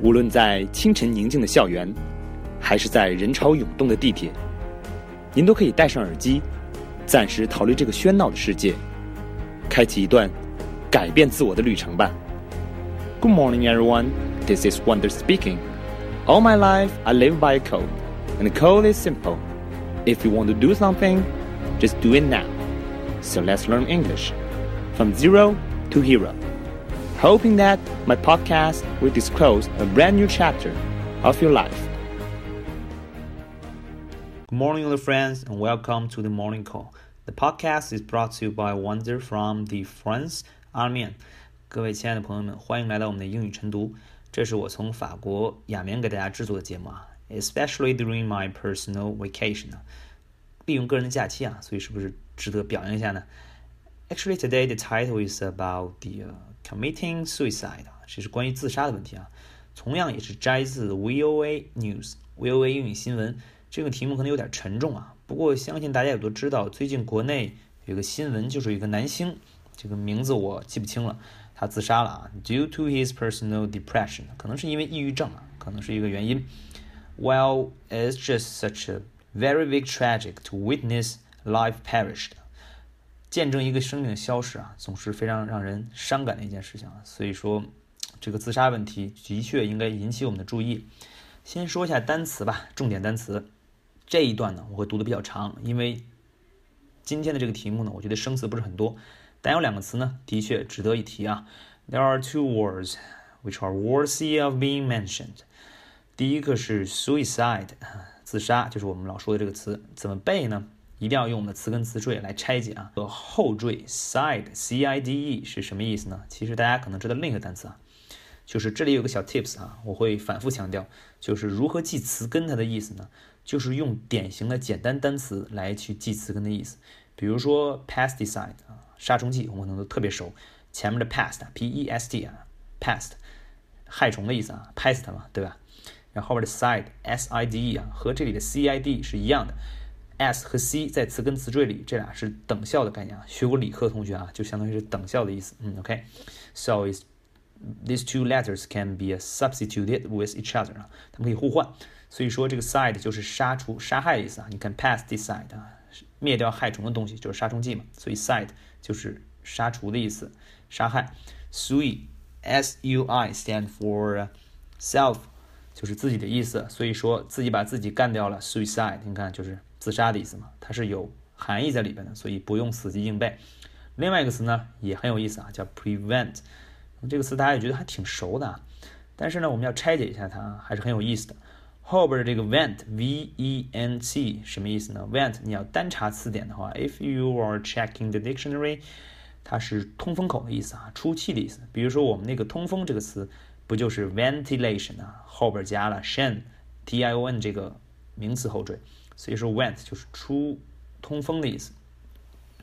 无论在清晨宁静的校园，还是在人潮涌动的地铁，您都可以戴上耳机，暂时逃离这个喧闹的世界，开启一段改变自我的旅程吧。Good morning, everyone. This is Wonder speaking. All my life, I live by a code, and the code is simple. If you want to do something, just do it now. So let's learn English from zero to hero hoping that my podcast will disclose a brand new chapter of your life. Good morning, little friends, and welcome to the morning call. The podcast is brought to you by Wonder from the France Army. 各位亲爱的朋友们，欢迎来到我们的英语晨读。这是我从法国雅眠给大家制作的节目啊，especially during my personal vacation 啊，利用个人的假期啊，所以是不是值得表扬一下呢？Actually, today the title is about the、uh, committing suicide 啊，这是关于自杀的问题啊，同样也是摘自 VOA News，VOA 英语新闻。这个题目可能有点沉重啊，不过相信大家也都知道，最近国内有个新闻，就是一个男星，这个名字我记不清了，他自杀了啊，due to his personal depression，可能是因为抑郁症啊，可能是一个原因。Well, it's just such a very big tragic to witness life perished. 见证一个生命的消失啊，总是非常让人伤感的一件事情啊。所以说，这个自杀问题的确应该引起我们的注意。先说一下单词吧，重点单词。这一段呢，我会读的比较长，因为今天的这个题目呢，我觉得生词不是很多，但有两个词呢，的确值得一提啊。There are two words which are worthy of being mentioned。第一个是 suicide，自杀，就是我们老说的这个词，怎么背呢？一定要用我们的词根词缀来拆解啊。后缀 side，c i d e 是什么意思呢？其实大家可能知道另一个单词啊，就是这里有个小 tips 啊，我会反复强调，就是如何记词根它的意思呢？就是用典型的简单单词来去记词根的意思。比如说 pesticide 啊，杀虫剂，我们可能都特别熟。前面的 pest，p e s t 啊，pest，害虫的意思啊，拍死它嘛，对吧？然后后边的 side，s i d e 啊，和这里的 c i d 是一样的。S 和 c 在词根词缀里，这俩是等效的概念啊。学过理科同学啊，就相当于是等效的意思。嗯，OK，so is these two letters can be substituted with each other 啊，它们可以互换。所以说这个 side 就是杀除、杀害的意思啊。你看 pesticide 啊，灭掉害虫的东西就是杀虫剂嘛。所以 side 就是杀除的意思，杀害。sui，s u i stand for self，就是自己的意思。所以说自己把自己干掉了，suicide，你看就是。自杀的意思嘛，它是有含义在里边的，所以不用死记硬背。另外一个词呢也很有意思啊，叫 prevent。这个词大家也觉得还挺熟的啊，但是呢，我们要拆解一下它，还是很有意思的。后边的这个 vent，v e n t 什么意思呢？vent 你要单查词典的话，if you are checking the dictionary，它是通风口的意思啊，出气的意思。比如说我们那个通风这个词，不就是 ventilation 啊？后边加了 tion，t i o n 这个名词后缀。所以说，vent 就是出通风的意思。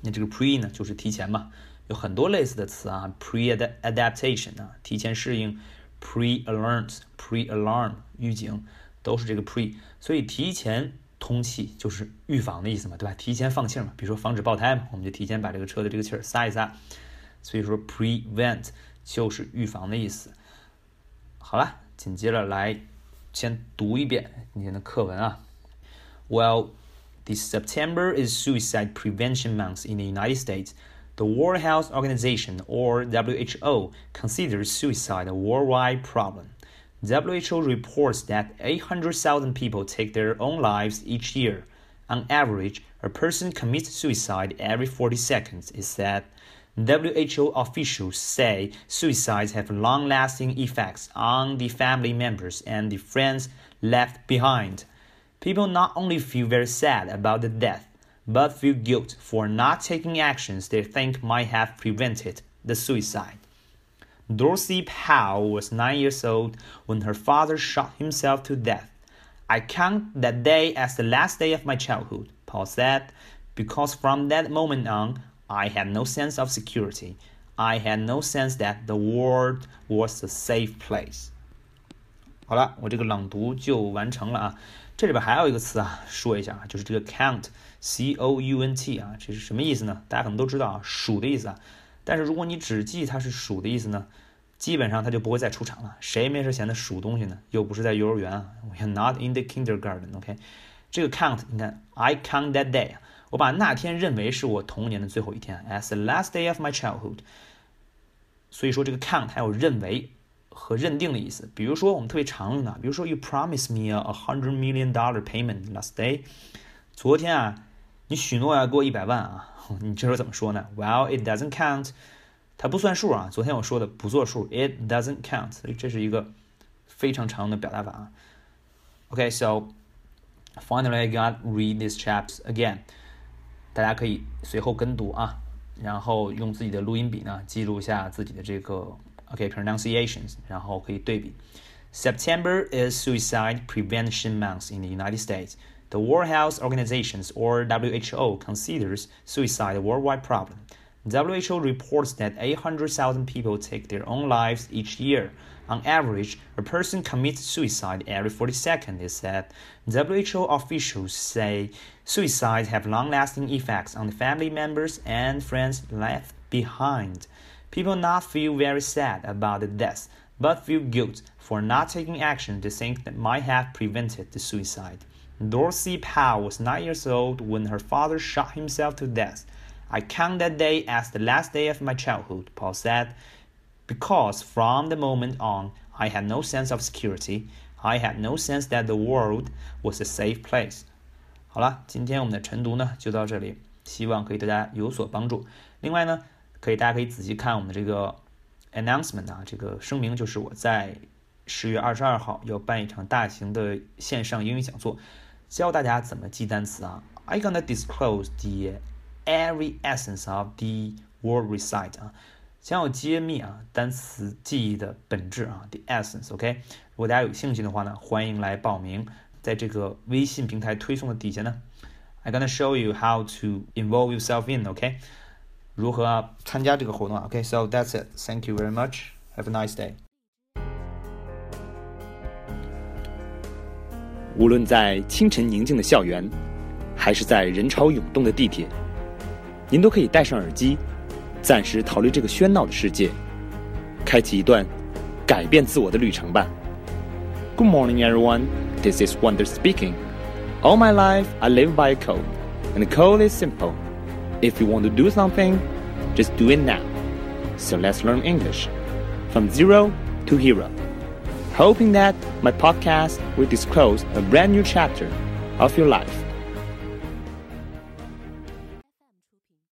那这个 pre 呢，就是提前嘛，有很多类似的词啊，pre adaptation 啊，提前适应；pre alert，pre alarm 预警，都是这个 pre。所以提前通气就是预防的意思嘛，对吧？提前放气嘛，比如说防止爆胎嘛，我们就提前把这个车的这个气儿撒一撒。所以说，prevent 就是预防的意思。好了，紧接着来先读一遍今天的课文啊。Well, this September is Suicide Prevention Month in the United States. The World Health Organization, or WHO, considers suicide a worldwide problem. WHO reports that 800,000 people take their own lives each year. On average, a person commits suicide every 40 seconds, it said. WHO officials say suicides have long lasting effects on the family members and the friends left behind. People not only feel very sad about the death, but feel guilt for not taking actions they think might have prevented the suicide. Dorothy Powell was nine years old when her father shot himself to death. I count that day as the last day of my childhood, Paul said, because from that moment on, I had no sense of security. I had no sense that the world was a safe place. 好了，我这个朗读就完成了啊。这里边还有一个词啊，说一下啊，就是这个 count，c o u n t 啊，这是什么意思呢？大家可能都知道啊，数的意思啊。但是如果你只记它是数的意思呢，基本上它就不会再出场了。谁没事闲的数东西呢？又不是在幼儿园啊，We are not in the kindergarten。OK，这个 count，你看，I count that day，我把那天认为是我童年的最后一天，as the last day of my childhood。所以说这个 count 还有认为和认定的意思。比如说我们特别常用的，比如说 You promised me a hundred million dollar payment last day。昨天啊，你许诺要给我一百万啊，你这时候怎么说呢？Well, it doesn't count。它不算数啊。昨天我说的不作数，it doesn't count。这是一个非常常用的表达法啊。Okay, so finally I got read these chapters again。大家可以随后跟读啊。然后用自己的录音笔呢记录一下自己的这个 OK pronunciations，然后可以对比。September is Suicide Prevention Month in the United States. The World Health Organization, or WHO, considers suicide a worldwide problem. WHO reports that 800,000 people take their own lives each year. On average, a person commits suicide every 40 seconds, it said. WHO officials say suicides have long lasting effects on the family members and friends left behind. People not feel very sad about the death, but feel guilt for not taking action to think that might have prevented the suicide. Dorothy Powell was nine years old when her father shot himself to death. I count that day as the last day of my childhood, Paul said because from the moment on, I had no sense of security. I had no sense that the world was a safe place. 好了，今天我们的晨读呢就到这里，希望可以对大家有所帮助。另外呢， 可以大家可以仔细看我们的这个 announcement 啊，这个声明就是我在十月二十二号要办一场大型的线上英语讲座，教大家怎么记单词啊。I gonna disclose the every essence of the word recite 啊。将要揭秘啊单词记忆的本质啊，the essence，OK。如果大家有兴趣的话呢，欢迎来报名，在这个微信平台推送的底下呢，I gonna show you how to involve yourself in，OK。如何参加这个活动啊？OK，so that's it. Thank you very much. Have a nice day. 无论在清晨宁静的校园，还是在人潮涌动的地铁，您都可以戴上耳机。暂时逃离这个喧闹的世界，开启一段改变自我的旅程吧。Good morning, everyone. This is Wonder speaking. All my life, I live by a code, and the code is simple. If you want to do something, just do it now. So let's learn English from zero to hero. Hoping that my podcast will disclose a brand new chapter of your life.